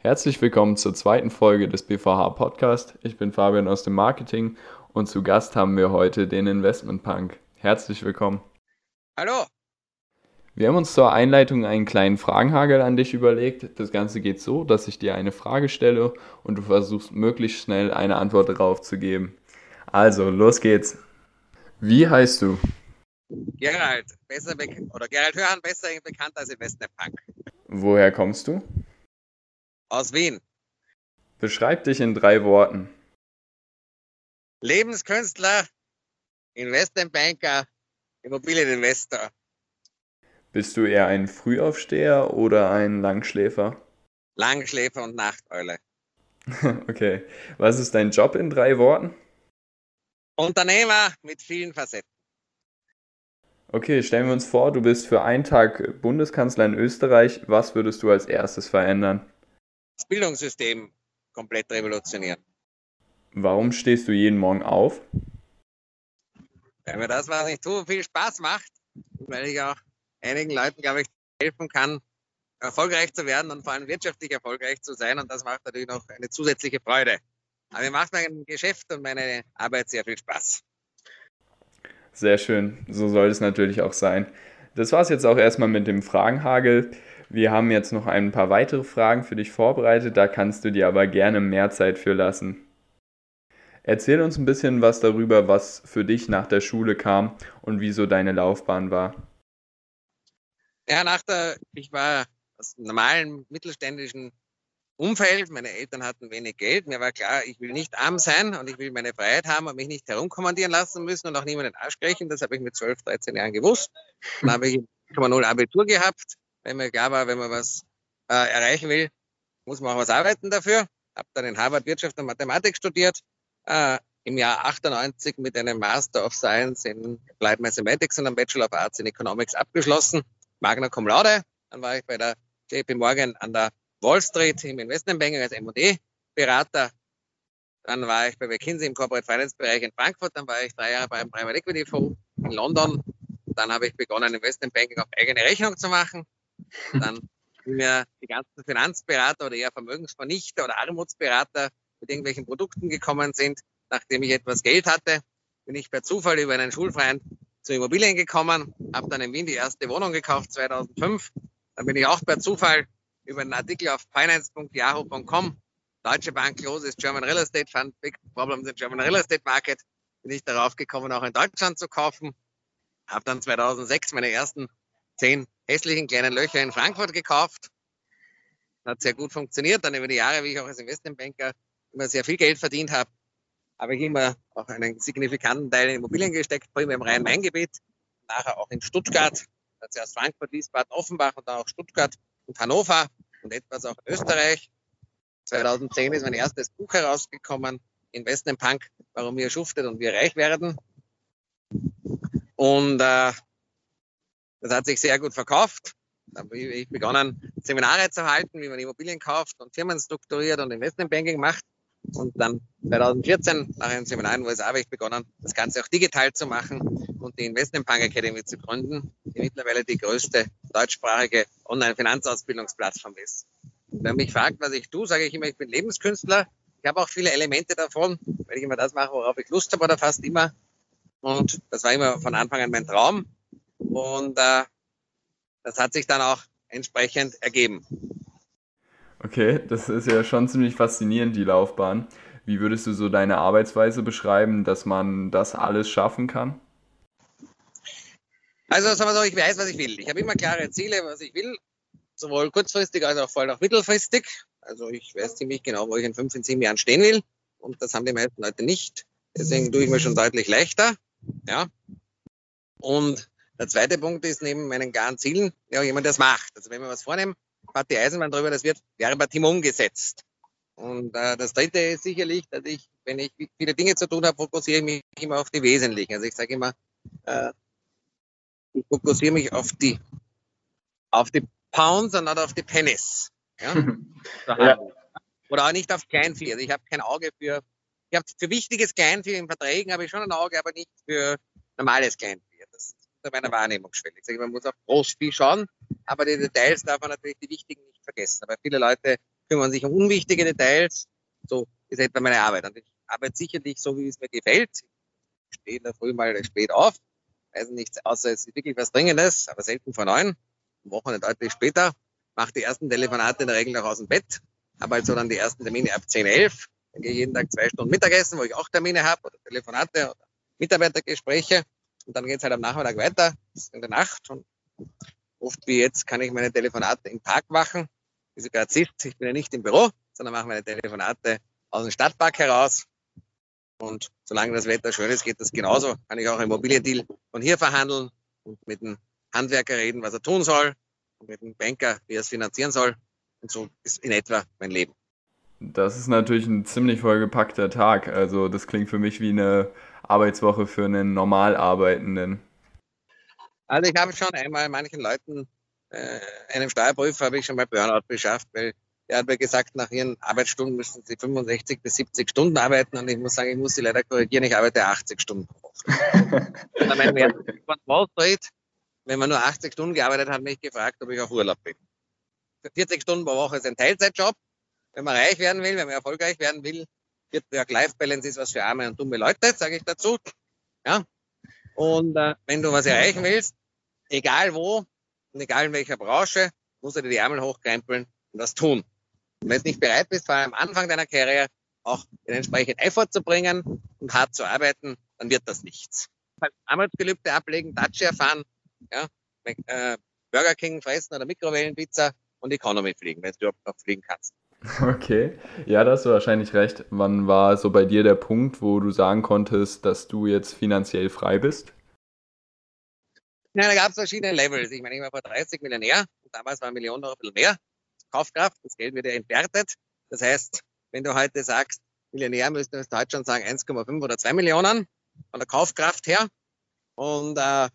Herzlich willkommen zur zweiten Folge des BVH Podcast. Ich bin Fabian aus dem Marketing und zu Gast haben wir heute den Investment Punk. Herzlich willkommen. Hallo. Wir haben uns zur Einleitung einen kleinen Fragenhagel an dich überlegt. Das Ganze geht so, dass ich dir eine Frage stelle und du versuchst möglichst schnell eine Antwort darauf zu geben. Also, los geht's. Wie heißt du? Gerald, besser oder Gerald Hörhan, besser bekannt als Investment Punk. Woher kommst du? Aus Wien. Beschreib dich in drei Worten. Lebenskünstler, Investmentbanker, Immobilieninvestor. Bist du eher ein Frühaufsteher oder ein Langschläfer? Langschläfer und Nachteule. okay. Was ist dein Job in drei Worten? Unternehmer mit vielen Facetten. Okay, stellen wir uns vor, du bist für einen Tag Bundeskanzler in Österreich. Was würdest du als erstes verändern? Das Bildungssystem komplett revolutionieren. Warum stehst du jeden Morgen auf? Weil mir das, was ich tue, viel Spaß macht. Weil ich auch einigen Leuten, glaube ich, helfen kann, erfolgreich zu werden und vor allem wirtschaftlich erfolgreich zu sein. Und das macht natürlich noch eine zusätzliche Freude. Aber mir macht mein Geschäft und meine Arbeit sehr viel Spaß. Sehr schön. So soll es natürlich auch sein. Das war es jetzt auch erstmal mit dem Fragenhagel. Wir haben jetzt noch ein paar weitere Fragen für dich vorbereitet, da kannst du dir aber gerne mehr Zeit für lassen. Erzähl uns ein bisschen was darüber, was für dich nach der Schule kam und wieso deine Laufbahn war. Ja, nach der, ich war aus einem normalen mittelständischen Umfeld. Meine Eltern hatten wenig Geld. Mir war klar, ich will nicht arm sein und ich will meine Freiheit haben und mich nicht herumkommandieren lassen müssen und auch niemanden Arsch brechen. Das habe ich mit 12, 13 Jahren gewusst. Dann habe ich 0 Abitur gehabt weil mir klar war, wenn man was äh, erreichen will, muss man auch was arbeiten dafür. Habe dann in Harvard Wirtschaft und Mathematik studiert, äh, im Jahr 98 mit einem Master of Science in Applied Mathematics und einem Bachelor of Arts in Economics abgeschlossen, Magna Cum Laude. Dann war ich bei der JP Morgan an der Wall Street im Investmentbanking als M&E-Berater. Dann war ich bei McKinsey im Corporate Finance Bereich in Frankfurt. Dann war ich drei Jahre beim Private Equity Fonds in London. Dann habe ich begonnen, Investmentbanking auf eigene Rechnung zu machen. Dann mir die ganzen Finanzberater oder eher Vermögensvernichter oder Armutsberater mit irgendwelchen Produkten gekommen sind. Nachdem ich etwas Geld hatte, bin ich per Zufall über einen Schulfreund zu Immobilien gekommen, habe dann in Wien die erste Wohnung gekauft 2005. Dann bin ich auch per Zufall über einen Artikel auf finance.yahoo.com Deutsche Bank closes German Real Estate Fund, Big Problems in German Real Estate Market, bin ich darauf gekommen, auch in Deutschland zu kaufen. Habe dann 2006 meine ersten zehn hässlichen kleinen Löcher in Frankfurt gekauft. Hat sehr gut funktioniert. Dann über die Jahre, wie ich auch als Investmentbanker immer sehr viel Geld verdient habe, habe ich immer auch einen signifikanten Teil in Immobilien gesteckt, primär im Rhein-Main-Gebiet, nachher auch in Stuttgart, zuerst Frankfurt, Wiesbaden, Offenbach und dann auch Stuttgart und Hannover und etwas auch in Österreich. 2010 ist mein erstes Buch herausgekommen, Investment Punk, warum wir schuftet und wir reich werden. Und äh, das hat sich sehr gut verkauft. Da habe ich begonnen, Seminare zu halten, wie man Immobilien kauft und Firmen strukturiert und Investmentbanking macht. Und dann 2014, nach einem Seminar in den USA, habe ich begonnen, das Ganze auch digital zu machen und die Investment Bank Academy zu gründen, die mittlerweile die größte deutschsprachige Online-Finanzausbildungsplattform ist. Und wenn mich fragt, was ich tue, sage ich immer, ich bin Lebenskünstler. Ich habe auch viele Elemente davon, weil ich immer das mache, worauf ich Lust habe oder fast immer. Und das war immer von Anfang an mein Traum. Und äh, das hat sich dann auch entsprechend ergeben. Okay, das ist ja schon ziemlich faszinierend, die Laufbahn. Wie würdest du so deine Arbeitsweise beschreiben, dass man das alles schaffen kann? Also sagen wir so, ich weiß, was ich will. Ich habe immer klare Ziele, was ich will, sowohl kurzfristig als auch vor allem auch mittelfristig. Also ich weiß ziemlich genau, wo ich in fünf, in sieben Jahren stehen will. Und das haben die meisten Leute nicht. Deswegen tue ich mir schon deutlich leichter. Ja. Und der zweite Punkt ist neben meinen klaren Zielen ja jemand, der es macht. Also wenn wir was vornehmen, hat die Eisenbahn darüber, das wird Team umgesetzt. Und äh, das dritte ist sicherlich, dass ich, wenn ich viele Dinge zu tun habe, fokussiere ich mich immer auf die Wesentlichen. Also ich sage immer, äh, ich fokussiere mich auf die, auf die Pounds und nicht auf die Pennies. Ja? ja. Oder auch nicht auf Kleinvieh. Also ich habe kein Auge für, ich habe für wichtiges Kleinvieh in Verträgen habe ich schon ein Auge, aber nicht für normales Kleinvieh unter meiner Wahrnehmungsschwelle. Ich sage, man muss auf Großvieh schauen, aber die Details darf man natürlich die wichtigen nicht vergessen. Aber viele Leute kümmern sich um unwichtige Details. So ist etwa meine Arbeit. Und ich arbeite sicherlich so, wie es mir gefällt. Ich stehe in der Früh mal spät auf. Weiß nicht, außer es ist wirklich was Dringendes, aber selten vor neun. Am Wochenende deutlich später. Mache die ersten Telefonate in der Regel noch aus dem Bett. Habe also dann die ersten Termine ab 10, 11. Dann gehe ich jeden Tag zwei Stunden Mittagessen, wo ich auch Termine habe oder Telefonate oder Mitarbeitergespräche. Und dann geht es halt am Nachmittag weiter, in der Nacht. Und oft wie jetzt kann ich meine Telefonate im Park machen. Wie sogar erzählt, ich bin ja nicht im Büro, sondern mache meine Telefonate aus dem Stadtpark heraus. Und solange das Wetter schön ist, geht das genauso. Kann ich auch einen Immobiliendeal von hier verhandeln und mit dem Handwerker reden, was er tun soll, und mit dem Banker, wie er es finanzieren soll. Und so ist in etwa mein Leben. Das ist natürlich ein ziemlich vollgepackter Tag. Also das klingt für mich wie eine Arbeitswoche für einen normal Arbeitenden. Also ich habe schon einmal manchen Leuten, äh, einem Steuerprüfer habe ich schon mal Burnout beschafft, weil der hat mir gesagt, nach ihren Arbeitsstunden müssen sie 65 bis 70 Stunden arbeiten und ich muss sagen, ich muss sie leider korrigieren, ich arbeite 80 Stunden pro Woche. und mein Wert von Wall Street, wenn man nur 80 Stunden gearbeitet hat, mich gefragt, ob ich auf Urlaub bin. 40 Stunden pro Woche ist ein Teilzeitjob. Wenn man reich werden will, wenn man erfolgreich werden will, Work-Life-Balance ist was für arme und dumme Leute, sage ich dazu. Ja. Und äh, wenn du was erreichen willst, egal wo und egal in welcher Branche, musst du dir die Ärmel hochkrempeln und das tun. Und wenn du nicht bereit bist, vor allem am Anfang deiner Karriere auch den entsprechenden Effort zu bringen und hart zu arbeiten, dann wird das nichts. Arbeitsgelübde ablegen, Dacia fahren, ja, äh, Burger King fressen oder Mikrowellenpizza und Economy fliegen, wenn du überhaupt noch fliegen kannst. Okay, ja, da hast du wahrscheinlich recht. Wann war so bei dir der Punkt, wo du sagen konntest, dass du jetzt finanziell frei bist? Ja, da gab es verschiedene Levels. Ich meine, ich war vor 30 Millionär und damals war eine Million noch ein bisschen mehr Kaufkraft. Das Geld wird ja entwertet. Das heißt, wenn du heute sagst, Millionär, müsste du heute schon sagen 1,5 oder 2 Millionen von der Kaufkraft her. Und äh,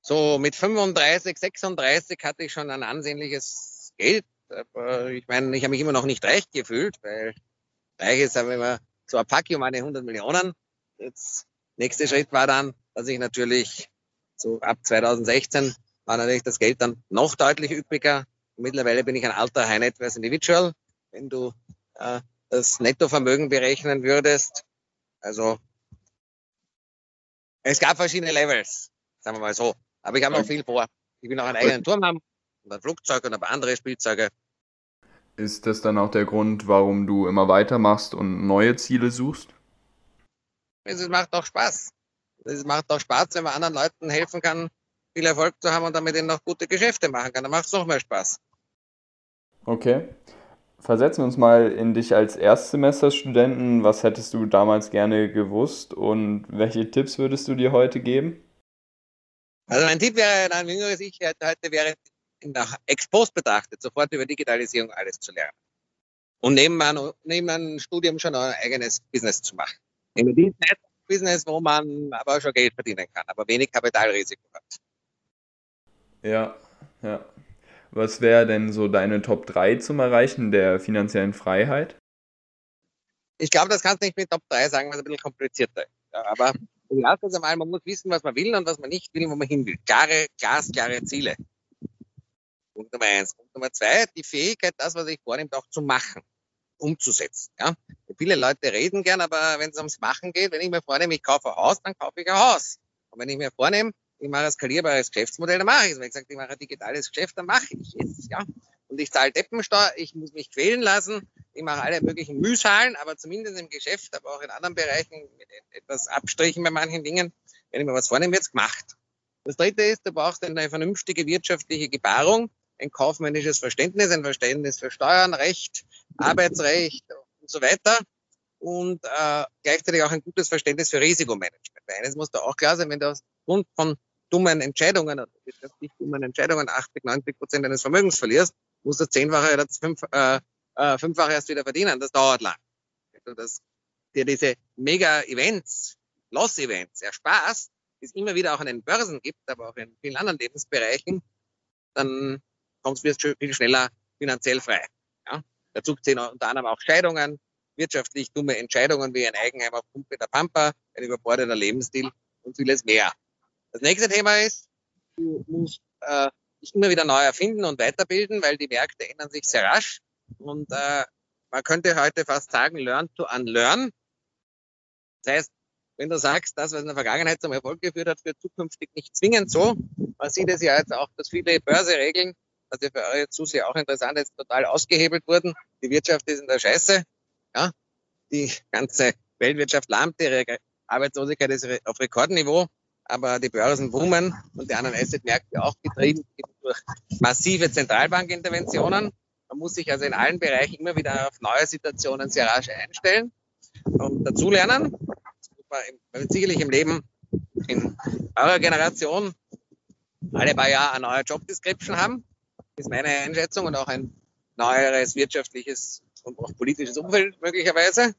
so mit 35, 36 hatte ich schon ein ansehnliches Geld. Aber ich meine, ich habe mich immer noch nicht reich gefühlt, weil reich ist aber immer so ein Pack um eine 100 Millionen. Jetzt, nächster Schritt war dann, dass ich natürlich so ab 2016 war natürlich das Geld dann noch deutlich üppiger. Mittlerweile bin ich ein alter High Net Worth Individual. Wenn du äh, das Nettovermögen berechnen würdest, also es gab verschiedene Levels, sagen wir mal so. Aber ich habe noch viel vor. Ich will noch einen eigenen Turm haben und ein Flugzeug und ein paar andere Spielzeuge. Ist das dann auch der Grund, warum du immer weitermachst und neue Ziele suchst? Es macht auch Spaß. Es macht auch Spaß, wenn man anderen Leuten helfen kann, viel Erfolg zu haben und damit ihnen noch gute Geschäfte machen kann. Dann macht es noch mehr Spaß. Okay. Versetzen wir uns mal in dich als Erstsemesterstudenten. Was hättest du damals gerne gewusst und welche Tipps würdest du dir heute geben? Also mein Tipp wäre, ein jüngeres Ich heute wäre, nach Expost betrachtet, sofort über Digitalisierung alles zu lernen. Und neben einem, neben einem Studium schon ein eigenes Business zu machen. Im Business, wo man aber schon Geld verdienen kann, aber wenig Kapitalrisiko hat. Ja, ja. Was wäre denn so deine Top 3 zum Erreichen der finanziellen Freiheit? Ich glaube, das kannst du nicht mit Top 3 sagen, weil es ein bisschen komplizierter ist. Aber erstens einmal, man muss wissen, was man will und was man nicht will, wo man hin will. Klare, glasklare Ziele. Punkt Nummer eins. Punkt Nummer zwei, die Fähigkeit, das, was ich vornehme, auch zu machen, umzusetzen. Ja? Viele Leute reden gern, aber wenn es ums Machen geht, wenn ich mir vornehme, ich kaufe ein Haus, dann kaufe ich ein Haus. Und wenn ich mir vornehme, ich mache ein skalierbares Geschäftsmodell, dann mache ich es. Wenn ich sage, ich mache ein digitales Geschäft, dann mache ich es. Ja? Und ich zahle Deppensteuer, ich muss mich quälen lassen, ich mache alle möglichen Mühsalen, aber zumindest im Geschäft, aber auch in anderen Bereichen mit etwas Abstrichen bei manchen Dingen, wenn ich mir was vornehme, wird es gemacht. Das dritte ist, du brauchst eine vernünftige wirtschaftliche Gebarung, ein kaufmännisches Verständnis, ein Verständnis für Steuern, Recht, Arbeitsrecht und so weiter und äh, gleichzeitig auch ein gutes Verständnis für Risikomanagement. Weil eines muss da auch klar sein, wenn du aufgrund von dummen Entscheidungen, wirtschaftlich dummen Entscheidungen 80, 90 Prozent deines Vermögens verlierst, musst du zehnfache oder fünf, äh, äh, fünffache erst wieder verdienen. Das dauert lang. Wenn du das, dir diese Mega-Events, Loss-Events ersparst, die es immer wieder auch an den Börsen gibt, aber auch in vielen anderen Lebensbereichen, dann kommst du viel schneller finanziell frei. Ja? Dazu zählen unter anderem auch Scheidungen, wirtschaftlich dumme Entscheidungen wie ein Eigenheim auf Pumpe der Pampa, ein überbordeter Lebensstil und vieles mehr. Das nächste Thema ist, du musst äh, dich immer wieder neu erfinden und weiterbilden, weil die Märkte ändern sich sehr rasch. Und äh, man könnte heute fast sagen, learn to unlearn. Das heißt, wenn du sagst, das, was in der Vergangenheit zum Erfolg geführt hat, wird zukünftig nicht zwingend so. Man sieht es ja jetzt auch, dass viele Börseregeln, ja für eure Zuseher auch interessant ist, total ausgehebelt wurden. Die Wirtschaft ist in der Scheiße. Ja, die ganze Weltwirtschaft lahmt, ihre Arbeitslosigkeit ist auf Rekordniveau, aber die Börsen boomen und die anderen Assetmärkte auch getrieben durch massive Zentralbankinterventionen. Man muss sich also in allen Bereichen immer wieder auf neue Situationen sehr rasch einstellen und dazulernen. Man wird sicherlich im Leben in eurer Generation alle paar Jahre eine neue Job Description haben, ist meine Einschätzung und auch ein neueres wirtschaftliches und auch politisches Umfeld möglicherweise,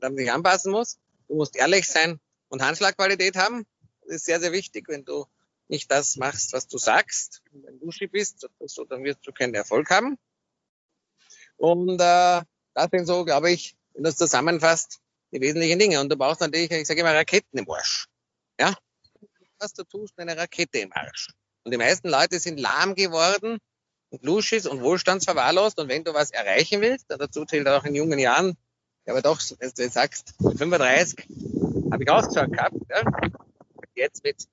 da man sich anpassen muss. Du musst ehrlich sein und Handschlagqualität haben. Das ist sehr, sehr wichtig. Wenn du nicht das machst, was du sagst, wenn du Ski bist, so, dann wirst du keinen Erfolg haben. Und äh, das sind so, glaube ich, wenn du es zusammenfasst, die wesentlichen Dinge. Und du brauchst natürlich, ich sage immer, Raketen im Arsch. Ja? Was du tust, eine Rakete im Arsch. Und die meisten Leute sind lahm geworden und luschig und wohlstandsverwahrlost. Und wenn du was erreichen willst, dazu zählt auch in jungen Jahren, ja, aber doch, wenn du jetzt sagst, mit 35 habe ich ausgeschaut gehabt. Ja? Jetzt mit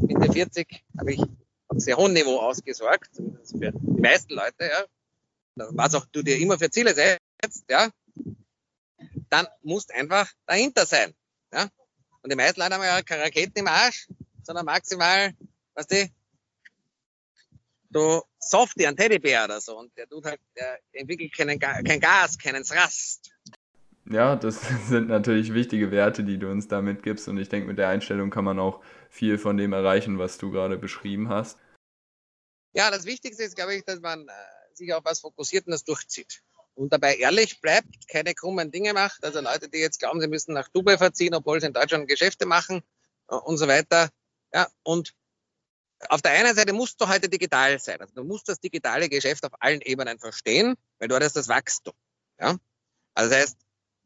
Mitte 40 habe ich auf sehr hohem Niveau ausgesorgt, zumindest für die meisten Leute. Ja? Was auch du dir immer für Ziele setzt, ja, dann musst einfach dahinter sein. Ja? Und die meisten Leute haben ja keine Raketen im Arsch, sondern maximal, was die, so Softie, ein Teddybär oder so. Und der tut halt, der entwickelt keinen, kein Gas, keinen Rast. Ja, das sind natürlich wichtige Werte, die du uns da mitgibst. Und ich denke, mit der Einstellung kann man auch viel von dem erreichen, was du gerade beschrieben hast. Ja, das Wichtigste ist, glaube ich, dass man äh, sich auf was fokussiert und das durchzieht und dabei ehrlich bleibt, keine krummen Dinge macht. Also Leute, die jetzt glauben, sie müssen nach Dubai verziehen, obwohl sie in Deutschland Geschäfte machen äh, und so weiter. Ja, und auf der einen Seite musst du heute digital sein. Also du musst das digitale Geschäft auf allen Ebenen verstehen, weil dort ist das Wachstum. Ja? Also das heißt,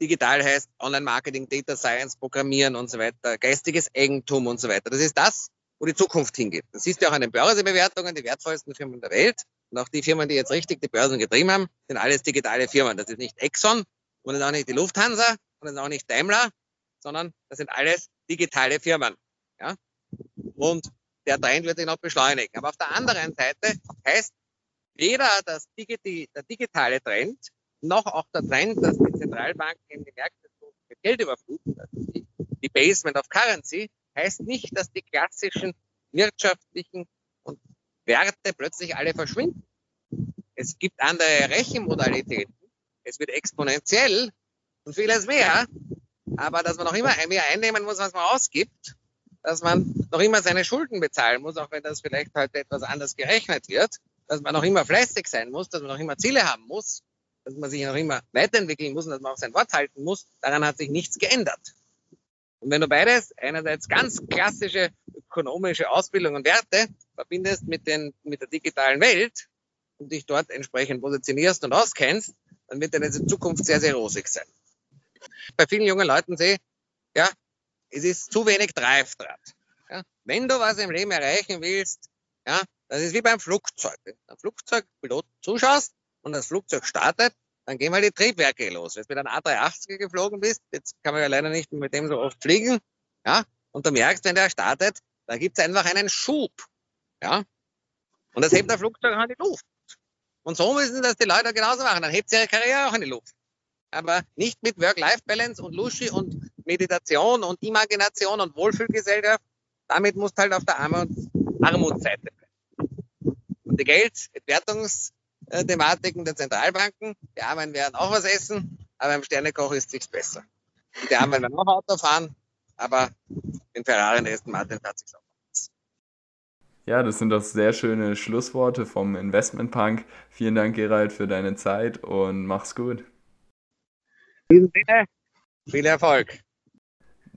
digital heißt Online-Marketing, Data Science, Programmieren und so weiter, geistiges Eigentum und so weiter. Das ist das, wo die Zukunft hingeht. Das siehst du auch an den Börsebewertungen, die wertvollsten Firmen der Welt. Und auch die Firmen, die jetzt richtig die Börsen getrieben haben, sind alles digitale Firmen. Das ist nicht Exxon und das ist auch nicht die Lufthansa und das ist auch nicht Daimler, sondern das sind alles digitale Firmen. Ja? Und der Trend wird sich noch beschleunigen. Aber auf der anderen Seite heißt weder das Digi der digitale Trend noch auch der Trend, dass die Zentralbanken in die Märkte mit Geld überfluten, also die, die Basement of Currency, heißt nicht, dass die klassischen wirtschaftlichen und Werte plötzlich alle verschwinden. Es gibt andere Rechenmodalitäten. Es wird exponentiell und vieles mehr. Aber dass man noch immer mehr einnehmen muss, was man ausgibt, dass man noch immer seine Schulden bezahlen muss, auch wenn das vielleicht heute etwas anders gerechnet wird, dass man noch immer fleißig sein muss, dass man noch immer Ziele haben muss, dass man sich noch immer weiterentwickeln muss und dass man auch sein Wort halten muss, daran hat sich nichts geändert. Und wenn du beides, einerseits ganz klassische ökonomische Ausbildung und Werte verbindest mit, den, mit der digitalen Welt und dich dort entsprechend positionierst und auskennst, dann wird deine Zukunft sehr, sehr rosig sein. Bei vielen jungen Leuten sehe, ja, es ist zu wenig Drive dran. Ja, wenn du was im Leben erreichen willst, ja, das ist wie beim Flugzeug. Wenn du Flugzeugpilot zuschaust und das Flugzeug startet, dann gehen mal die Triebwerke los. Wenn du mit einem A380 geflogen bist, jetzt kann man ja leider nicht mit dem so oft fliegen, ja, und du merkst, wenn der startet, da gibt es einfach einen Schub, ja, und das hebt der Flugzeug auch in die Luft. Und so müssen das die Leute genauso machen. Dann hebt sie ihre Karriere auch in die Luft. Aber nicht mit Work-Life-Balance und Luschi und Meditation und Imagination und Wohlfühlgesellschaft. Damit musst du halt auf der Armutsseite bleiben. Und die Geldentwertungs- äh, Thematiken der Zentralbanken. Die Armen werden auch was essen, aber im Sternekoch ist sich's besser. Und die Armen werden auch Auto fahren, aber in Ferrari und Aston Martin hat sich's auch. Ja, das sind doch sehr schöne Schlussworte vom Investment Punk. Vielen Dank, Gerald, für deine Zeit und mach's gut. In diesem Sinne, viel Erfolg.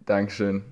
Dankeschön.